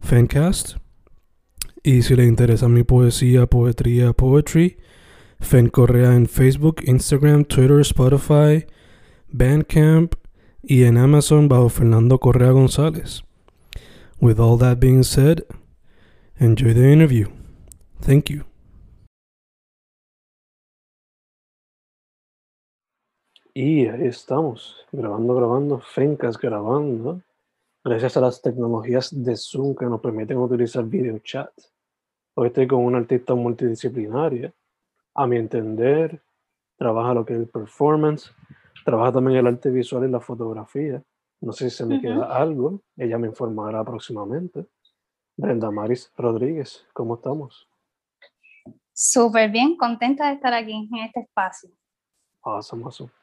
Fancast. Y si le interesa mi poesía, poetría, poetry, Fen Correa en Facebook, Instagram, Twitter, Spotify, Bandcamp y en Amazon bajo Fernando Correa González. With all that being said, enjoy the interview. Thank you. Y ahí estamos, grabando, grabando, Fencas grabando, gracias a las tecnologías de Zoom que nos permiten utilizar video chat. Hoy estoy con una artista multidisciplinaria. A mi entender, trabaja lo que es el performance, trabaja también el arte visual y la fotografía. No sé si se me queda algo, ella me informará próximamente. Brenda Maris Rodríguez, ¿cómo estamos? Súper bien, contenta de estar aquí en este espacio. Awesome, awesome.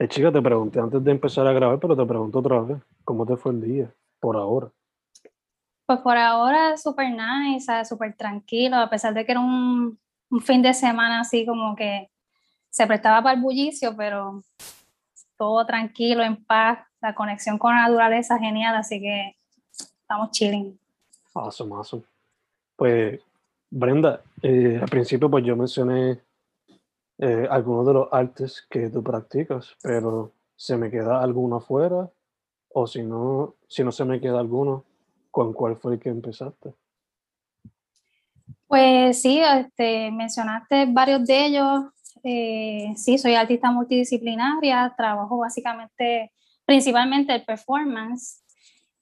Eh, chica, te pregunté antes de empezar a grabar, pero te pregunto otra vez, ¿cómo te fue el día por ahora? Pues por ahora súper nice, súper tranquilo, a pesar de que era un, un, fin de semana así como que se prestaba para el bullicio, pero todo tranquilo, en paz, la conexión con la naturaleza genial, así que estamos chilling. Awesome, awesome. Pues, Brenda, eh, al principio pues yo mencioné eh, algunos de los artes que tú practicas, pero ¿se me queda alguno afuera? O si no, si no se me queda alguno, ¿con cuál fue el que empezaste? Pues sí, este, mencionaste varios de ellos. Eh, sí, soy artista multidisciplinaria, trabajo básicamente, principalmente el performance.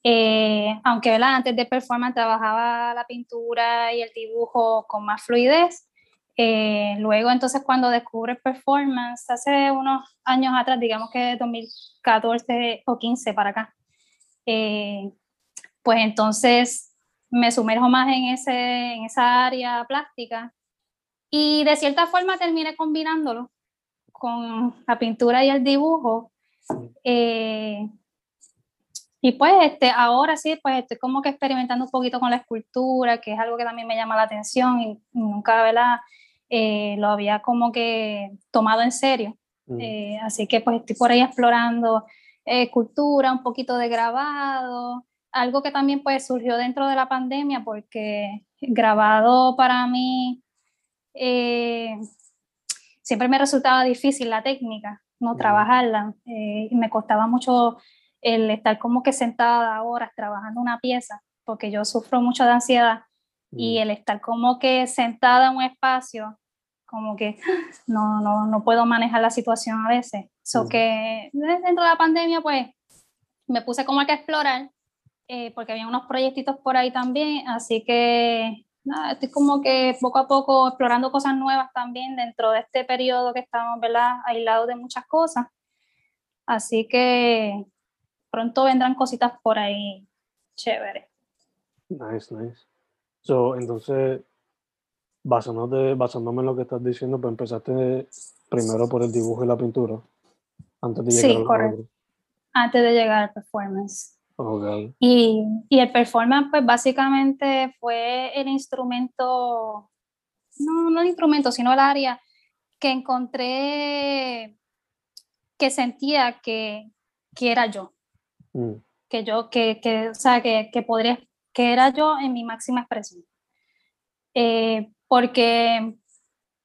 Eh, aunque antes de performance trabajaba la pintura y el dibujo con más fluidez, eh, luego, entonces, cuando descubre performance, hace unos años atrás, digamos que 2014 o 15 para acá, eh, pues entonces me sumerjo más en, ese, en esa área plástica y de cierta forma terminé combinándolo con la pintura y el dibujo. Eh, y pues este, ahora sí, pues estoy como que experimentando un poquito con la escultura, que es algo que también me llama la atención y nunca, ¿verdad? Eh, lo había como que tomado en serio. Mm. Eh, así que pues estoy por ahí explorando eh, cultura, un poquito de grabado, algo que también pues surgió dentro de la pandemia porque grabado para mí siempre me resultaba difícil la técnica, no mm. trabajarla, y me costaba mucho el estar como que sentada horas trabajando una pieza, porque yo sufro mucho de ansiedad y mm. el estar como que sentada en un espacio, como que no, no, no puedo manejar la situación a veces. So que dentro de la pandemia, pues me puse como que a explorar, eh, porque había unos proyectitos por ahí también, así que nada, estoy como que poco a poco explorando cosas nuevas también dentro de este periodo que estamos, ¿verdad? Aislados de muchas cosas. Así que pronto vendrán cositas por ahí chévere. Nice, nice. So, entonces, basándote, basándome en lo que estás diciendo, pues empezaste primero por el dibujo y la pintura, antes de llegar sí, correcto. Antes de llegar al performance. Y, y, el performance, pues básicamente fue el instrumento, no, no el instrumento, sino el área que encontré que sentía que, que era yo. Mm. Que yo, que, que, o sea, que, que podría, que era yo en mi máxima expresión. Eh, porque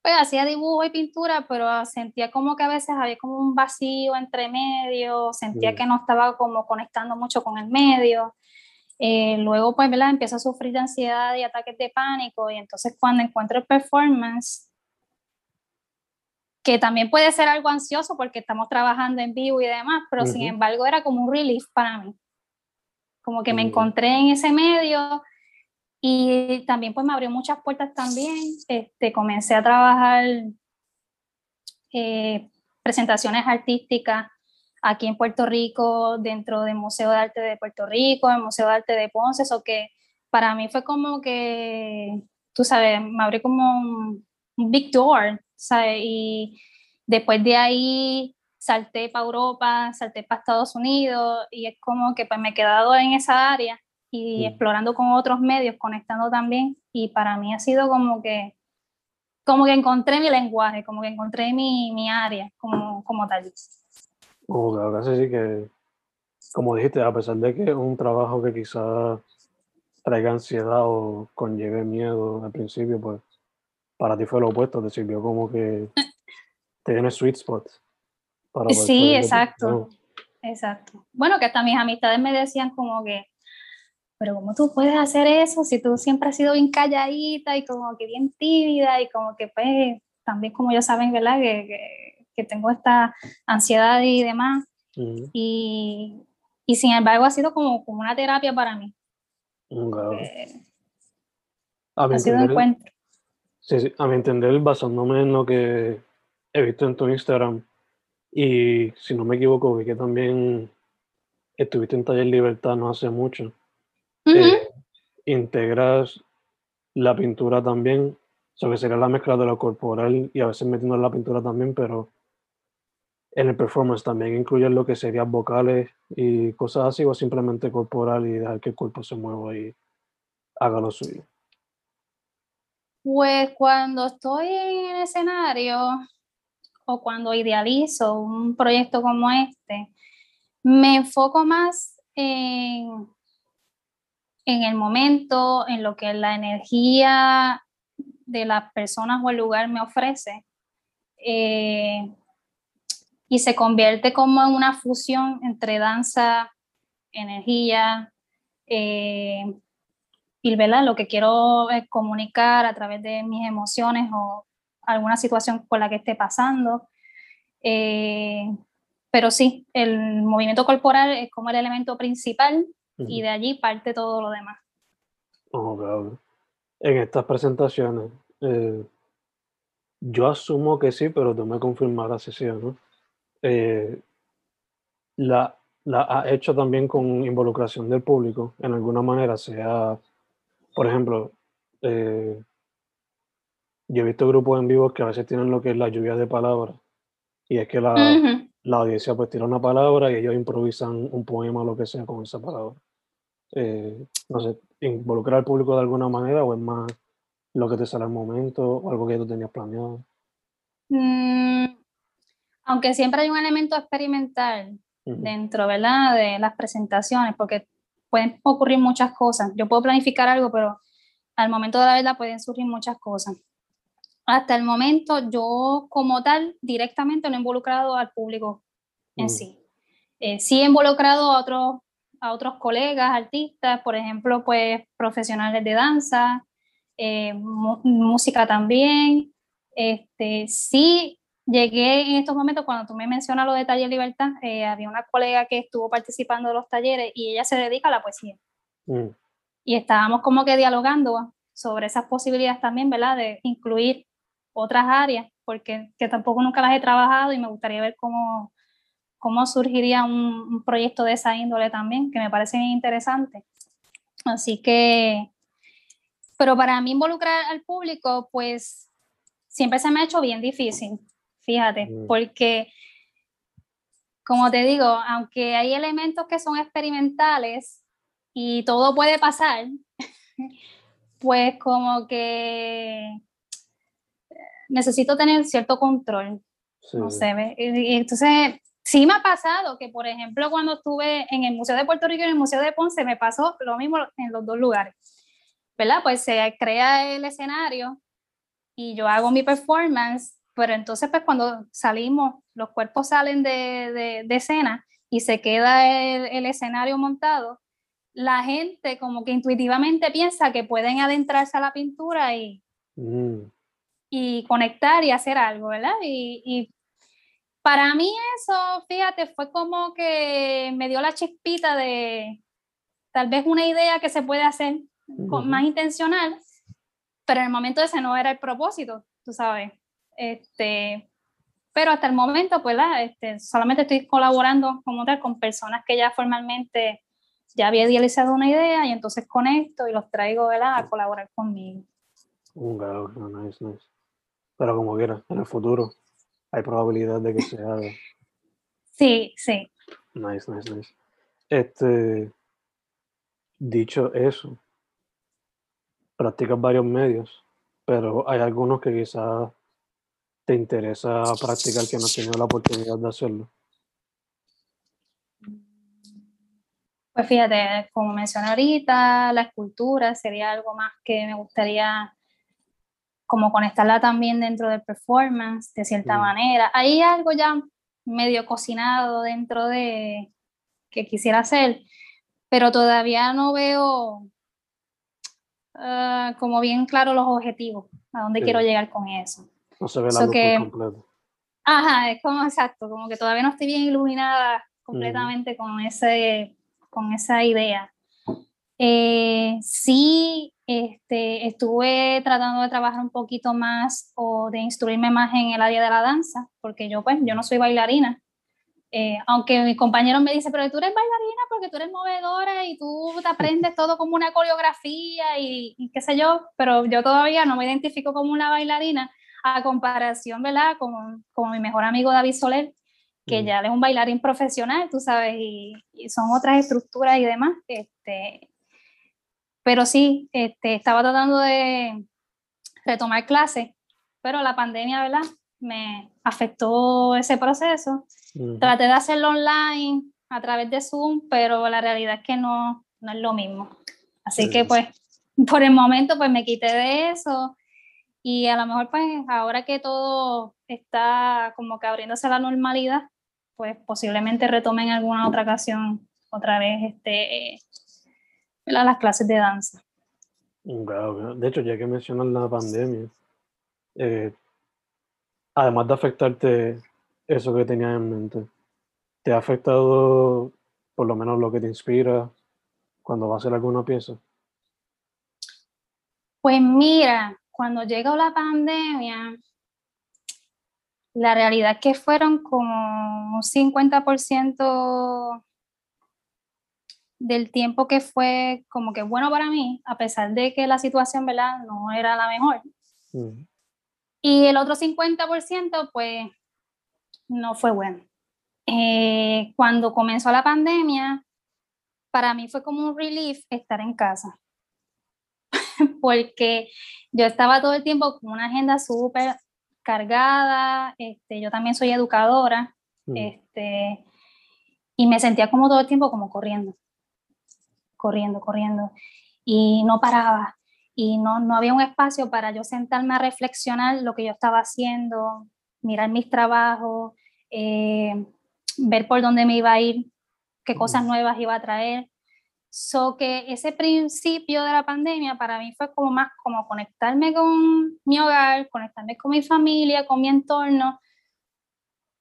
pues hacía dibujo y pintura, pero sentía como que a veces había como un vacío entre medio, sentía que no estaba como conectando mucho con el medio. Eh, luego, pues, ¿verdad? Empiezo a sufrir de ansiedad y ataques de pánico y entonces cuando encuentro el performance, que también puede ser algo ansioso porque estamos trabajando en vivo y demás, pero sin embargo era como un relief para mí. Como que me encontré en ese medio y también pues me abrió muchas puertas también. Este, comencé a trabajar eh, presentaciones artísticas aquí en Puerto Rico, dentro del Museo de Arte de Puerto Rico, el Museo de Arte de Ponce, eso que para mí fue como que, tú sabes, me abrió como un, un big door y después de ahí salté para Europa, salté para Estados Unidos y es como que pues me he quedado en esa área y explorando con otros medios, conectando también y para mí ha sido como que como que encontré mi lenguaje, como que encontré mi, mi área como, como tal. Como que ahora sí que, como dijiste, a pesar de que es un trabajo que quizás traiga ansiedad o conlleve miedo al principio, pues para ti fue lo opuesto, te sirvió como que tienes sweet spot. Sí, exacto. Exacto. Bueno, que hasta mis amistades me decían como que, pero ¿cómo tú puedes hacer eso si tú siempre has sido bien calladita y como que bien tímida y como que pues también como ellos saben, ¿verdad? Que, que, tengo esta ansiedad y demás. y, y, sin embargo ha sido como, como una terapia para mí. ha sido un encuentro. Sí, sí, a mi entender, basándome en lo que he visto en tu Instagram, y si no me equivoco, vi que también estuviste en Taller Libertad no hace mucho. Eh, integras la pintura también, o sea, que sería la mezcla de lo corporal y a veces metiendo la pintura también, pero en el performance también incluyes lo que serían vocales y cosas así, o simplemente corporal y dejar que el cuerpo se mueva y haga lo suyo. Pues cuando estoy en el escenario o cuando idealizo un proyecto como este, me enfoco más en, en el momento, en lo que la energía de las personas o el lugar me ofrece. Eh, y se convierte como en una fusión entre danza, energía, eh, y ¿verdad? lo que quiero es comunicar a través de mis emociones o alguna situación por la que esté pasando. Eh, pero sí, el movimiento corporal es como el elemento principal y de allí parte todo lo demás. Oh, en estas presentaciones, eh, yo asumo que sí, pero tú me confirmarás si sí o no. Eh, la, la ha hecho también con involucración del público, en alguna manera, sea por ejemplo, eh, yo he visto grupos en vivo que a veces tienen lo que es la lluvia de palabras. Y es que la, la audiencia pues tira una palabra y ellos improvisan un poema o lo que sea con esa palabra. Eh, no sé, involucrar al público de alguna manera o es más lo que te sale al momento o algo que tú tenías planeado. Mm, aunque siempre hay un elemento experimental dentro, ¿verdad? De las presentaciones, porque pueden ocurrir muchas cosas. Yo puedo planificar algo, pero al momento de la verdad pueden surgir muchas cosas. Hasta el momento yo como tal directamente no he involucrado al público en sí. Eh, sí he involucrado a otros, a otros colegas, artistas, por ejemplo, pues profesionales de danza, eh, música también. Este, sí llegué en estos momentos, cuando tú me mencionas lo de Taller Libertad, eh, había una colega que estuvo participando de los talleres y ella se dedica a la poesía. Mm. Y estábamos como que dialogando sobre esas posibilidades también, ¿verdad? De incluir otras áreas, porque que tampoco nunca las he trabajado y me gustaría ver cómo, cómo surgiría un, proyecto de esa índole también, que me parece bien interesante. Así que, pero para mí involucrar al público, pues siempre se me ha hecho bien difícil fíjate, mm. porque, como te digo, aunque hay elementos que son experimentales y todo puede pasar, pues como que necesito tener cierto control. No sé, y entonces sí me ha pasado que, por ejemplo, cuando estuve en el Museo de Puerto Rico y en el Museo de Ponce, me pasó lo mismo en los dos lugares. ¿Verdad? Pues se crea el escenario y yo hago mi performance pero entonces, pues cuando salimos, los cuerpos salen de, de, escena y se queda el, el, escenario montado, la gente como que intuitivamente piensa que pueden adentrarse a la pintura y, Mm, y conectar y hacer algo, ¿verdad? Y, y para mí eso, fíjate, fue como que me dio la chispita de tal vez una idea que se puede hacer con, Ujú. más intencional, pero en el momento ese no era el propósito, tú sabes. Este, pero hasta el momento, pues, ¿verdad? este, solamente estoy colaborando como tal con personas que ya formalmente ya había idealizado una idea y entonces conecto y los traigo, ¿verdad? A colaborar conmigo. un grado, no, nice, nice. Pero como quiera, en el futuro hay probabilidad de que se haga. Sí, sí. Nice, nice, nice. Este, dicho eso, practicas varios medios, pero hay algunos que quizás te interesa practicar que no has tenido la oportunidad de hacerlo. Pues fíjate, como mencioné ahorita, la escultura sería algo más que me gustaría como conectarla también dentro del performance, de cierta manera. Hay algo ya medio cocinado dentro de que quisiera hacer, pero todavía no veo ah, como bien claro los objetivos, a dónde Sí. quiero llegar con eso. No se ve la So que- completo. Ajá, es como exacto, como que todavía no estoy bien iluminada completamente con, ese, con esa idea. Eh, sí, este, estuve tratando de trabajar un poquito más o de instruirme más en el área de la danza, porque yo pues yo no soy bailarina. Eh, aunque mi compañero me dice, pero tú eres bailarina porque tú eres movedora y tú te aprendes todo como una coreografía y, y qué sé yo, pero yo todavía no me identifico como una bailarina a comparación, ¿verdad? Con, con mi mejor amigo David Soler, que Mm. ya es un bailarín profesional, tú sabes, y, y son otras estructuras y demás. Este, pero sí, este, estaba tratando de retomar clases, pero la pandemia, ¿verdad? Me afectó ese proceso. Ujú. Traté de hacerlo online a través de Zoom, pero la realidad es que no, no es lo mismo. Así Sí. que pues por el momento pues me quité de eso y a lo mejor pues ahora que todo está como que abriéndose a la normalidad, pues posiblemente retomen en alguna otra ocasión otra vez este, ¿verdad? las clases de danza. Claro, claro. De hecho, ya que mencionas la pandemia, eh, además de afectarte eso que tenías en mente, ¿te ha afectado por lo menos lo que te inspira cuando vas a hacer alguna pieza? Pues mira, cuando llegó la pandemia, la realidad es que fueron como un 50% del tiempo que fue como que bueno para mí, a pesar de que la situación, ¿verdad? No era la mejor. Y el otro 50%, pues, no fue bueno. Eh, cuando comenzó la pandemia, para mí fue como un relief estar en casa. Porque yo estaba todo el tiempo con una agenda súper cargada, este, yo también soy educadora, mm, este, y me sentía como todo el tiempo como corriendo, corriendo, corriendo, y no paraba, y no, no había un espacio para yo sentarme a reflexionar lo que yo estaba haciendo, mirar mis trabajos, eh, ver por dónde me iba a ir, qué cosas nuevas iba a traer. So que ese principio de la pandemia para mí fue como más como conectarme con mi hogar, conectarme con mi familia, con mi entorno.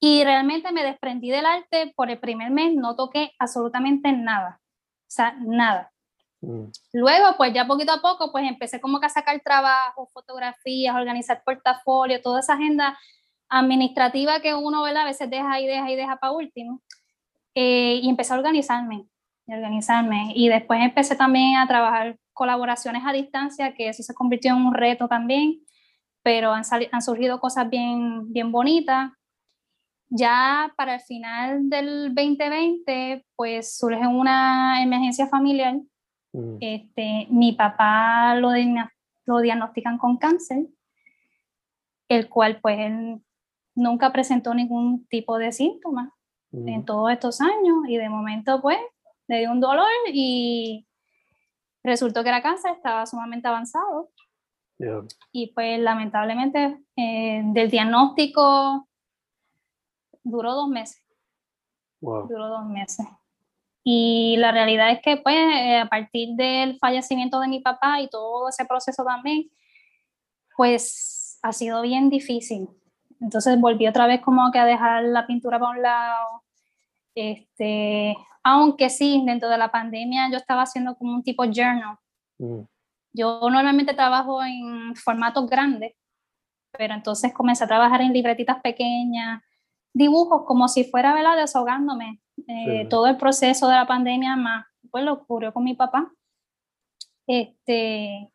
Y realmente me desprendí del arte por el primer mes, no toqué absolutamente nada. O sea, nada. mm, Luego, pues ya poquito a poco, pues empecé como que a sacar trabajo, fotografías, organizar portafolio, toda esa agenda administrativa que uno, ¿verdad? A veces deja y deja y deja para último. Eh, y empecé a organizarme, y organizarme. Y después empecé también a trabajar colaboraciones a distancia, que eso se convirtió en un reto también, pero han, han surgido cosas bien, bien bonitas. Ya para el final del 2020, pues surge una emergencia familiar. Mm, este, mi papá lo, lo diagnostican con cáncer, el cual pues él nunca presentó ningún tipo de síntoma en mm. todos estos años y de momento pues le dio un dolor y resultó que era cáncer, estaba sumamente avanzado. Ya, y pues lamentablemente eh, del diagnóstico duró dos meses, wow. duró dos meses. Y la realidad es que pues eh, a partir del fallecimiento de mi papá y todo ese proceso también, pues ha sido bien difícil. Entonces volví otra vez como que a dejar la pintura para un lado. Este, aunque sí, dentro de la pandemia yo estaba haciendo como un tipo journal. Mm. Yo normalmente trabajo en formatos grandes, pero entonces comencé a trabajar en libretitas pequeñas, dibujos como si fuera, ¿verdad? Desahogándome. Eh, todo el proceso de la pandemia más, pues lo ocurrió con mi papá. Este,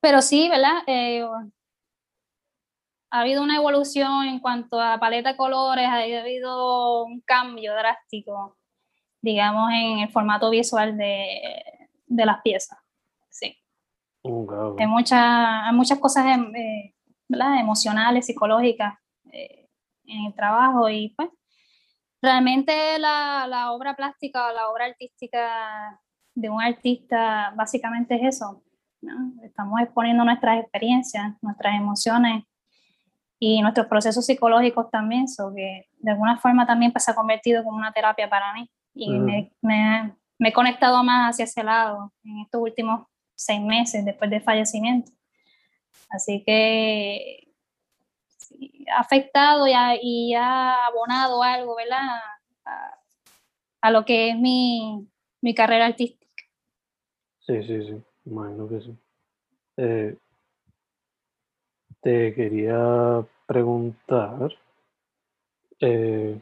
pero sí, ¿verdad? Eh, ha habido una evolución en cuanto a paleta de colores, ha habido un cambio drástico, digamos, en el formato visual de, de las piezas. Sí. Oh, hay, muchas, hay muchas cosas eh, ¿verdad? emocionales, psicológicas en el trabajo y pues realmente la, la obra plástica o la obra artística de un artista básicamente es eso. Estamos exponiendo nuestras experiencias, nuestras emociones y nuestros procesos psicológicos también, so que de alguna forma también pues, se ha convertido como una terapia para mí y me, me, me, he conectado más hacia ese lado en estos últimos seis meses después del fallecimiento. Así que afectado y ha, y ha abonado algo, ¿verdad? A, lo que es mi, mi, carrera artística. Sí, sí, sí, imagino que sí. Eh, te quería preguntar, eh,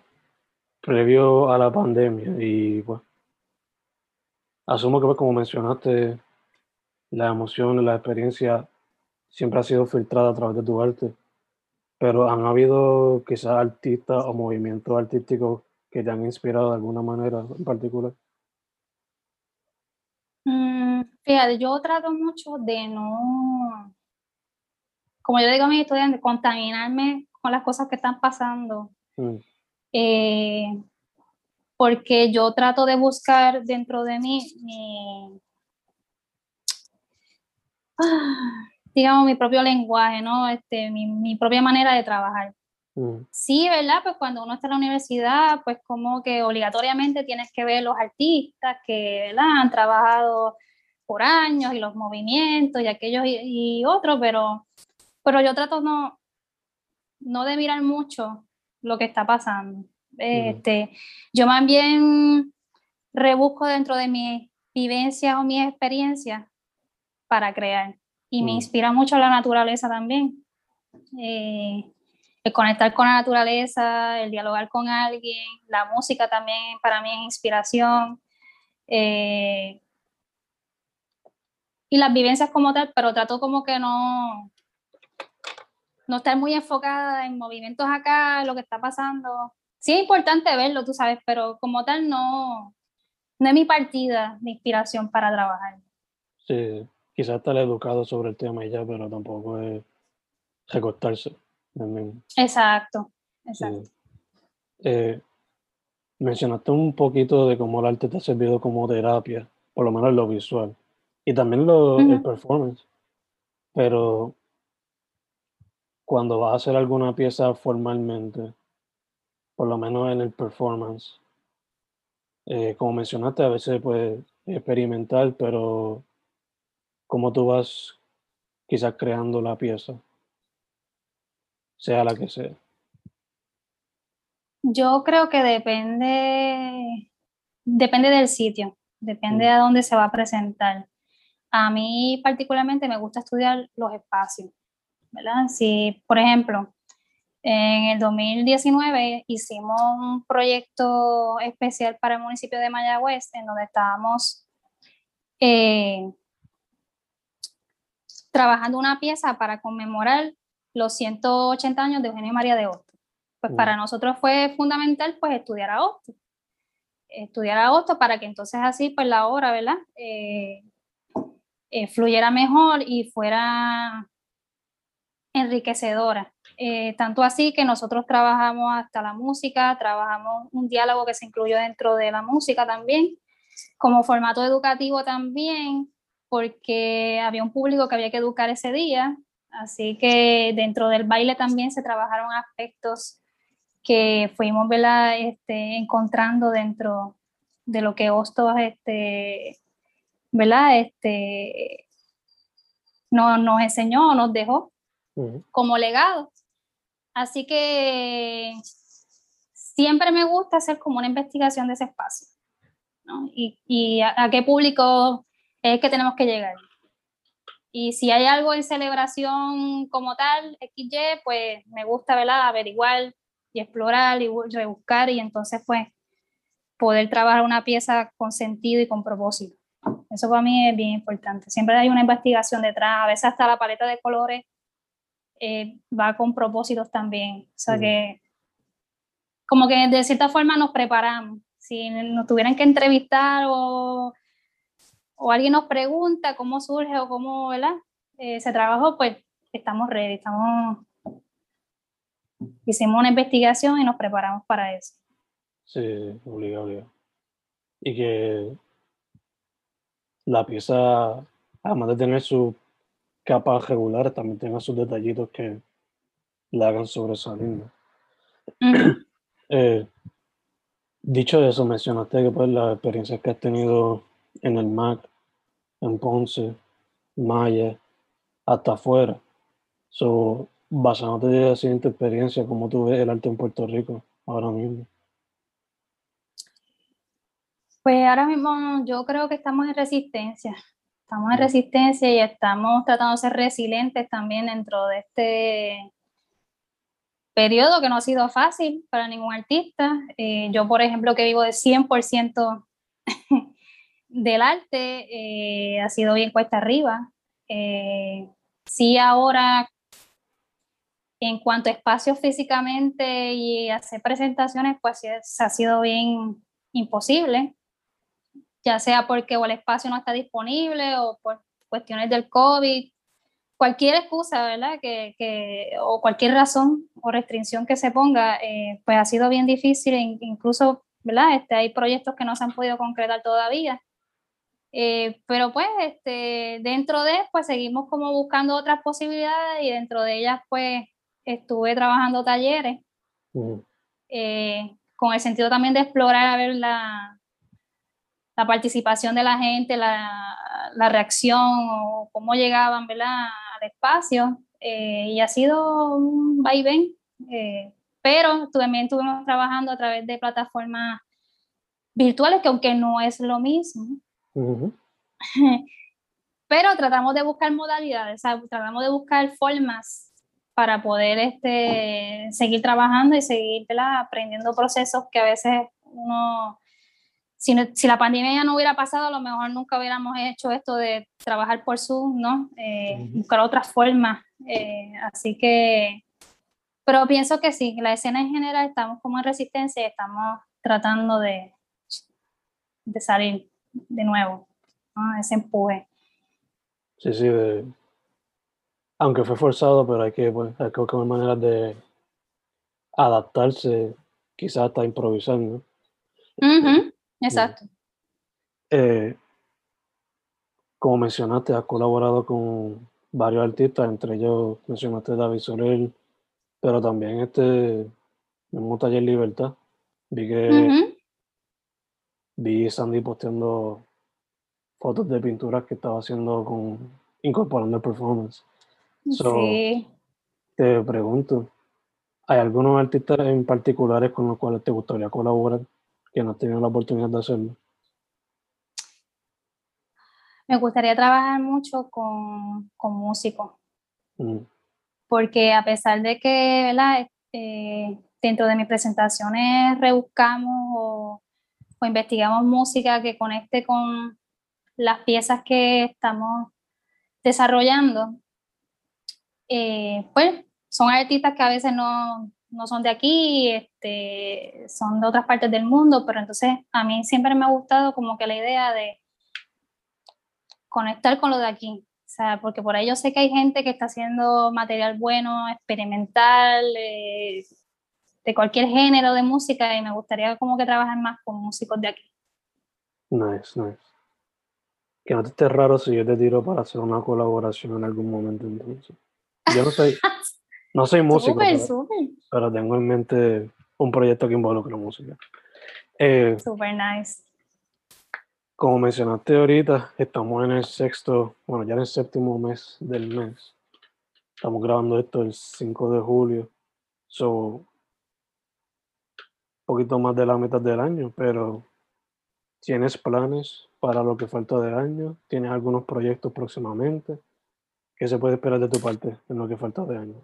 previo a la pandemia, y bueno, asumo que pues, como mencionaste, la emoción, la experiencia siempre ha sido filtrada a través de tu arte. Pero han habido quizás artistas o movimientos artísticos que te han inspirado de alguna manera en particular. Mm, fíjate, yo trato mucho de no, como yo digo a mis estudiantes, contaminarme con las cosas que están pasando. Mm. Eh, porque yo trato de buscar dentro de mí mi, ah, digamos, mi propio lenguaje, ¿no? Este, mi, mi propia manera de trabajar. Mm. Sí, ¿verdad? Pues cuando uno está en la universidad, pues como que obligatoriamente tienes que ver los artistas que, ¿verdad? Han trabajado por años y los movimientos y aquellos y, otros, pero, pero yo trato no, no de mirar mucho lo que está pasando. Este, Yo más bien rebusco dentro de mis vivencias o mis experiencias para crear y me mm. inspira mucho la naturaleza también. Eh, el conectar con la naturaleza, el dialogar con alguien, la música también para mí es inspiración. Eh, y las vivencias como tal, pero trato como que no, no estar muy enfocada en movimientos acá, lo que está pasando. Sí es importante verlo, tú sabes, pero como tal no, no es mi partida de inspiración para trabajar. Sí, quizás estar educado sobre el tema y ya, pero tampoco es recortarse. Exacto, exacto. Eh, mencionaste un poquito de cómo el arte te ha servido como terapia, por lo menos lo visual, y también lo, el performance. Pero cuando vas a hacer alguna pieza formalmente, por lo menos en el performance, eh, como mencionaste, a veces puede experimentar, pero cómo tú vas quizás creando la pieza, sea la que sea. Yo creo que depende, depende del sitio, depende mm. de dónde se va a presentar. A mí particularmente me gusta estudiar los espacios, ¿verdad? Si, por ejemplo, en el 2019 hicimos un proyecto especial para el municipio de Mayagüez, en donde estábamos eh, trabajando una pieza para conmemorar los 180 años de Eugenio María de Hostos. Pues para nosotros fue fundamental pues estudiar a Hostos. Estudiar a Hostos para que entonces así pues la obra, ¿verdad? Eh, eh, fluyera mejor y fuera enriquecedora. Eh, tanto así que nosotros trabajamos hasta la música, trabajamos un diálogo que se incluyó dentro de la música también, como formato educativo también, porque había un público que había que educar ese día, así que dentro del baile también se trabajaron aspectos que fuimos Este, encontrando dentro de lo que Hostos, este, ¿verdad? Este, nos, nos enseñó, nos dejó como legado. Así que siempre me gusta hacer como una investigación de ese espacio. ¿no? Y, y a, qué público es que tenemos que llegar. Y si hay algo en celebración como tal, XY, pues me gusta ¿verdad? averiguar y explorar y rebuscar y entonces pues poder trabajar una pieza con sentido y con propósito. Eso para mí es bien importante. Siempre hay una investigación detrás, a veces hasta la paleta de colores eh, va con propósitos también. O sea que como que de cierta forma nos preparamos. Si nos tuvieran que entrevistar o, o alguien nos pregunta cómo surge o cómo. Eh, se trabajó, pues estamos ready, estamos... Hicimos una investigación y nos preparamos para eso. Sí, obligado, obligado. Y que la pieza, además de tener su capa regular, también tenga sus detallitos que la hagan sobresalir. Eh, dicho eso, mencionaste que pues las experiencias que has tenido en el MAC, en Ponce, Maya, hasta afuera. So, basándote de la siguiente experiencia, ¿cómo tú ves el arte en Puerto Rico ahora mismo? Pues ahora mismo yo creo que estamos en resistencia. Estamos en resistencia y estamos tratando de ser resilientes también dentro de este periodo que no ha sido fácil para ningún artista. Eh, yo, por ejemplo, que vivo de 100% del arte, eh, ha sido bien cuesta arriba. Eh, sí, ahora, en cuanto a espacios físicamente y hacer presentaciones, pues ha sido bien imposible, ya sea porque el espacio no está disponible o por cuestiones del COVID cualquier excusa, ¿verdad? Que, que, o cualquier razón o restricción que se ponga, eh, pues ha sido bien difícil, e incluso, ¿verdad? Este, hay proyectos que no se han podido concretar todavía. Eh, pero pues este, dentro de, pues seguimos como buscando otras posibilidades y dentro de ellas pues estuve trabajando talleres eh, con el sentido también de explorar a ver la, la participación de la gente, la, la reacción o cómo llegaban ¿verdad? al espacio. Eh, y ha sido un vaivén, eh, pero también estuvimos trabajando a través de plataformas virtuales, que aunque no es lo mismo, pero tratamos de buscar modalidades, tratamos de buscar formas para poder este, seguir trabajando y seguir aprendiendo procesos que a veces uno si, la pandemia ya no hubiera pasado, a lo mejor nunca hubiéramos hecho esto de trabajar por Zoom, ¿no? Eh, buscar otras formas. Eh, así que, pero pienso que sí, la escena en general estamos como en resistencia y estamos tratando de, de salir de nuevo, ¿no? ese empuje. Sí, sí, aunque fue forzado, pero hay que, pues, hay que buscar maneras de adaptarse, quizás hasta improvisar, ¿no? Exacto. Eh, como mencionaste, has colaborado con varios artistas, entre ellos mencionaste David Soler, pero también este un taller Libertad. Vi que vi Sandy posteando fotos de pinturas que estaba haciendo con incorporando el performance. sí. Te pregunto, ¿hay algunos artistas en particulares con los cuales te gustaría colaborar? que no has tenido la oportunidad de hacerlo? Me gustaría trabajar mucho con, con músicos. Mm. Porque a pesar de que eh, dentro de mis presentaciones rebuscamos o, investigamos música que conecte con las piezas que estamos desarrollando, eh, pues son artistas que a veces no, no son de aquí, este, son de otras partes del mundo, pero entonces a mí siempre me ha gustado como que la idea de conectar con lo de aquí. O sea, porque por ahí yo sé que hay gente que está haciendo material bueno, experimental, eh, de cualquier género de música y me gustaría como que trabajar más con músicos de aquí. Nice, nice. Que no te esté raro si yo te tiro para hacer una colaboración en algún momento entonces. Yo no soy, No soy músico, pero, tengo en mente un proyecto que involucra música. Eh, Super nice. como mencionaste ahorita, estamos en el sexto, bueno, ya en el séptimo mes del mes. Estamos grabando esto el 5 de julio. So, poquito más de la mitad del año, pero ¿tienes planes para lo que falta del año? ¿Tienes algunos proyectos próximamente? ¿Qué se puede esperar de tu parte en lo que falta de año?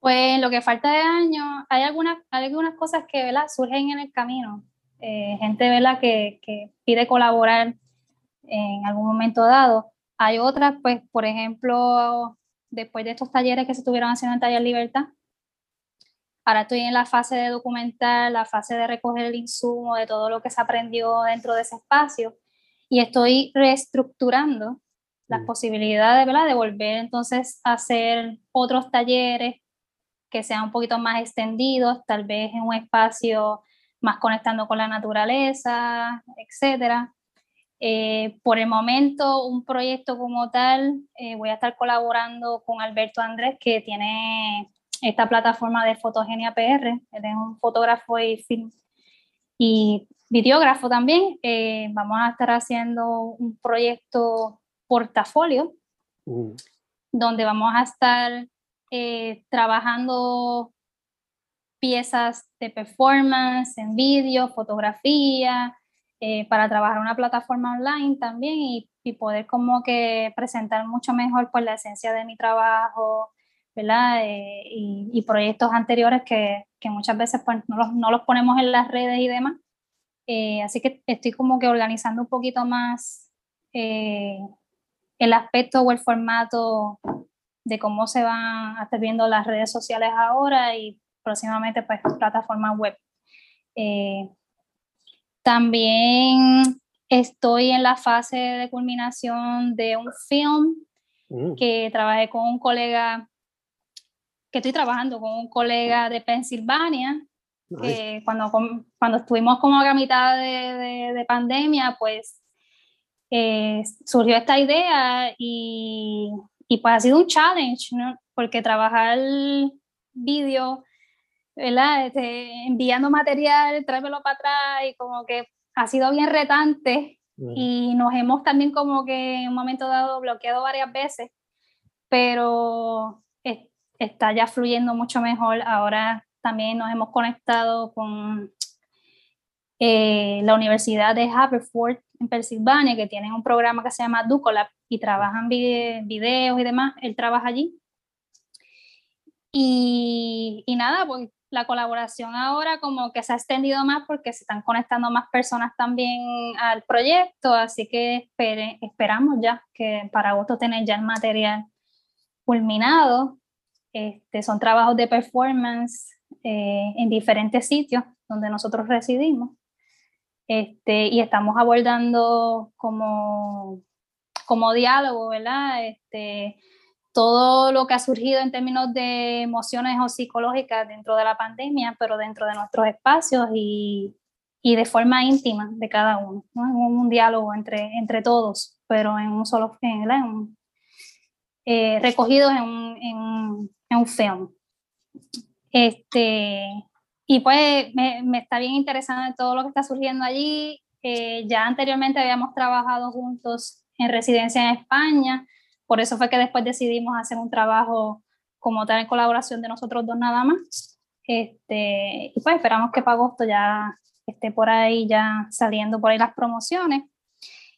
Pues lo que falta de año, hay algunas, algunas cosas que ¿verdad? surgen en el camino. Eh, gente ¿verdad? Que, que, pide colaborar en algún momento dado. Hay otras, pues, por ejemplo, después de estos talleres que se estuvieron haciendo en Taller Libertad, ahora estoy en la fase de documentar, la fase de recoger el insumo de todo lo que se aprendió dentro de ese espacio y estoy reestructurando las mm. posibilidades ¿verdad? de volver entonces a hacer otros talleres que sean un poquito más extendidos, tal vez en un espacio más conectando con la naturaleza, etcétera. Eh, por el momento, un proyecto como tal, eh, voy a estar colaborando con Alberto Andrés, que tiene esta plataforma de Fotogenia PR. Él es un fotógrafo y, film, y videógrafo también. Eh, vamos a estar haciendo un proyecto portafolio, mm. donde vamos a estar eh, trabajando piezas de performance en vídeo, fotografía, eh, para trabajar una plataforma online también y, poder como que presentar mucho mejor pues la esencia de mi trabajo, ¿verdad? Eh, y, proyectos anteriores que, que muchas veces pues no los, no los, ponemos en las redes y demás. así que estoy como que organizando un poquito más el aspecto o el formato de cómo se van a estar viendo las redes sociales ahora y próximamente pues plataformas web. Eh, también estoy en la fase de culminación de un film mm. que trabajé con un colega, que estoy trabajando con un colega de Pensilvania, que cuando, cuando estuvimos como a mitad de, de, pandemia, pues eh, surgió esta idea y y pues ha sido un challenge, ¿no? Porque trabajar vídeo, ¿verdad? Este, enviando material, tráemelo para atrás y como que ha sido bien retante y nos hemos también como que en un momento dado bloqueado varias veces, pero está ya fluyendo mucho mejor. Ahora también nos hemos conectado con eh, la Universidad de Haverford en Pensilvania, que tienen un programa que se llama Ducolab y trabajan videos y demás. Él trabaja allí. Y, y, nada, pues la colaboración ahora como que se ha extendido más porque se están conectando más personas también al proyecto, así que esperamos ya que para agosto tener ya el material culminado. Este, son trabajos de performance eh, en diferentes sitios donde nosotros residimos. Este, y estamos abordando como, como diálogo, ¿verdad? Este, todo lo que ha surgido en términos de emociones o psicológicas dentro de la pandemia, pero dentro de nuestros espacios y, y de forma íntima de cada uno, ¿no? un, diálogo entre, entre todos, pero en un solo film, en, eh, recogidos en un, en, en un film. Este, y pues me, me, está bien interesante todo lo que está surgiendo allí. Eh, ya anteriormente habíamos trabajado juntos en residencia en España, por eso fue que después decidimos hacer un trabajo como tal en colaboración de nosotros dos nada más. Este, y pues esperamos que para agosto ya esté por ahí ya saliendo por ahí las promociones.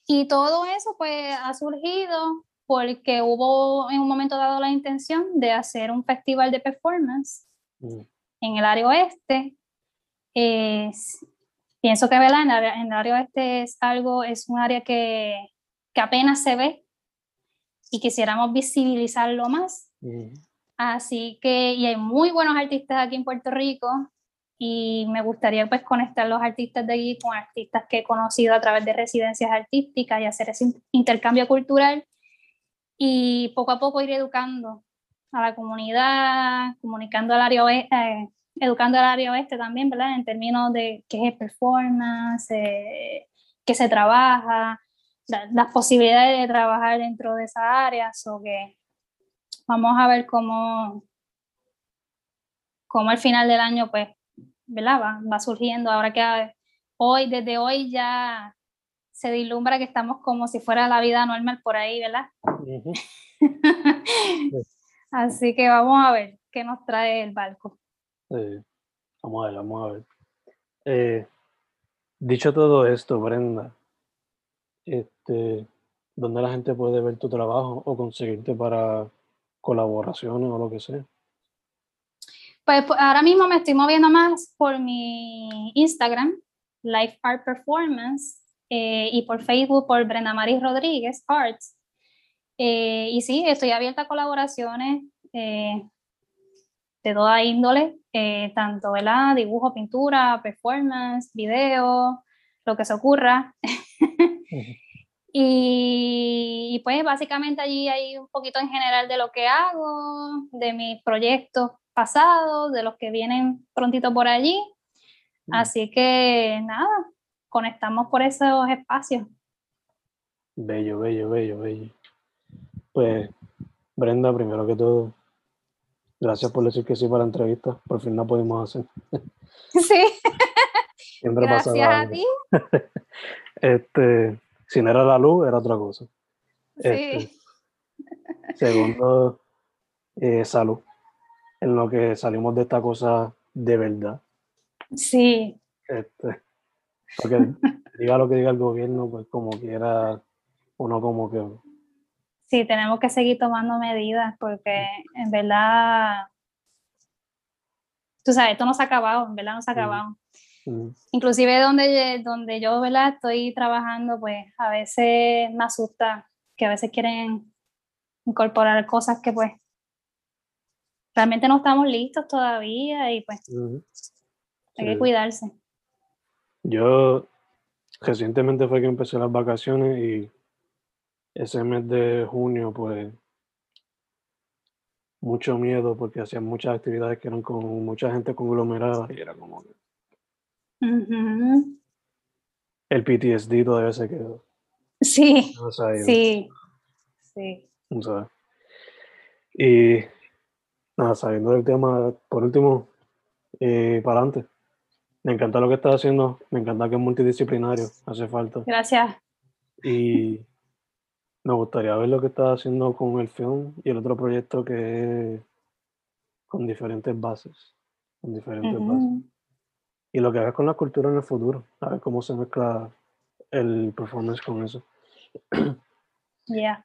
Y todo eso pues ha surgido porque hubo en un momento dado la intención de hacer un festival de performance. Mm en el área oeste. pienso que En, el área oeste es algo, es un área que, que apenas se ve y quisiéramos visibilizarlo más. Así que, y hay muy buenos artistas aquí en Puerto Rico y me gustaría pues conectar los artistas de aquí con artistas que he conocido a través de residencias artísticas y hacer ese intercambio cultural y poco a poco ir educando a la comunidad, comunicando al área oeste, eh, educando al área oeste también, ¿verdad? En términos de qué es performance, eh, qué se trabaja, las posibilidades de trabajar dentro de esas áreas, o que vamos a ver cómo, cómo al final del año, pues, ¿verdad? Va, va surgiendo, ahora que hoy, desde hoy ya se vislumbra que estamos como si fuera la vida normal por ahí, ¿verdad? Así que vamos a ver qué nos trae el barco. Vamos a ver, vamos a ver. Eh, dicho todo esto, Brenda, este, ¿dónde la gente puede ver tu trabajo o conseguirte para colaboraciones o lo que sea? Pues, pues ahora mismo me estoy moviendo más por mi Instagram, Life Art Performance, eh, y por Facebook por Brenda Maris Rodríguez Arts. Eh, y sí, estoy abierta a colaboraciones eh, de toda índole, tanto ¿verdad? dibujo, pintura, performance, video, lo que se ocurra. y, y, pues básicamente allí hay un poquito en general de lo que hago, de mis proyectos pasados, de los que vienen prontito por allí. Así que nada, conectamos por esos espacios. Bello, bello, bello, bello. Pues, Brenda, primero que todo, gracias por decir que sí para la entrevista. Por fin la podemos hacer. Sí. Siempre gracias a ti. este, si no era la luz, era otra cosa. Sí. Este, segundo, eh, salud. En lo que salimos de esta cosa de verdad. Sí. Este, porque diga lo que diga el gobierno, pues como quiera, uno como que... Sí, tenemos que seguir tomando medidas porque en verdad, tú sabes, esto no se ha acabado, en verdad no se ha acabado. Inclusive donde, donde yo ¿verdad? estoy trabajando, pues a veces me asusta que a veces quieren incorporar cosas que pues realmente no estamos listos todavía y pues hay que cuidarse. Yo recientemente fue que empecé las vacaciones y ese mes de junio, pues, mucho miedo porque hacían muchas actividades que eran con mucha gente conglomerada y era como que... El PTSD todavía se quedó. Sí, sí, sí. Y nada, sabiendo del tema, por último, eh, para adelante. Me encanta lo que estás haciendo, me encanta que es multidisciplinario, hace falta. Gracias. Y me gustaría ver lo que estás haciendo con el film y el otro proyecto que es con diferentes bases, con diferentes bases. Y lo que hagas con la cultura en el futuro, a ver cómo se mezcla el performance con eso. Ya.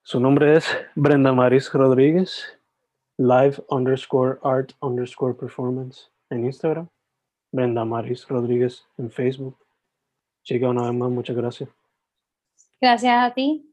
Su nombre es Brenda Maris Rodríguez, live underscore art underscore performance en Instagram, Brenda Maris Rodríguez en Facebook. Chica, una vez más, muchas gracias. Gracias a ti.